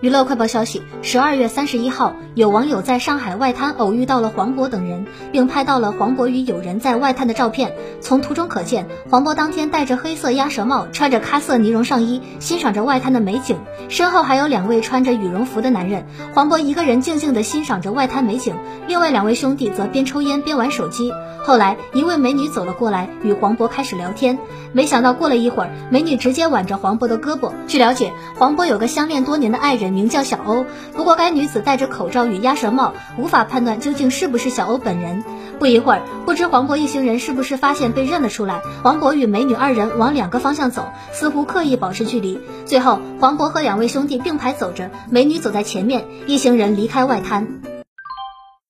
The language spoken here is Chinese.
娱乐快报消息：十二月三十一号，有网友在上海外滩偶遇到了黄渤等人，并拍到了黄渤与友人在外滩的照片。从图中可见，黄渤当天戴着黑色鸭舌帽，穿着咖色呢绒上衣，欣赏着外滩的美景。身后还有两位穿着羽绒服的男人。黄渤一个人静静地欣赏着外滩美景，另外两位兄弟则边抽烟边玩手机。后来，一位美女走了过来，与黄渤开始聊天。没想到过了一会儿，美女直接挽着黄渤的胳膊。据了解，黄渤有个相恋多年的爱人。名叫小欧，不过该女子戴着口罩与鸭舌帽，无法判断究竟是不是小欧本人。不一会儿，不知黄渤一行人是不是发现被认了出来，黄渤与美女二人往两个方向走，似乎刻意保持距离。最后，黄渤和两位兄弟并排走着，美女走在前面，一行人离开外滩。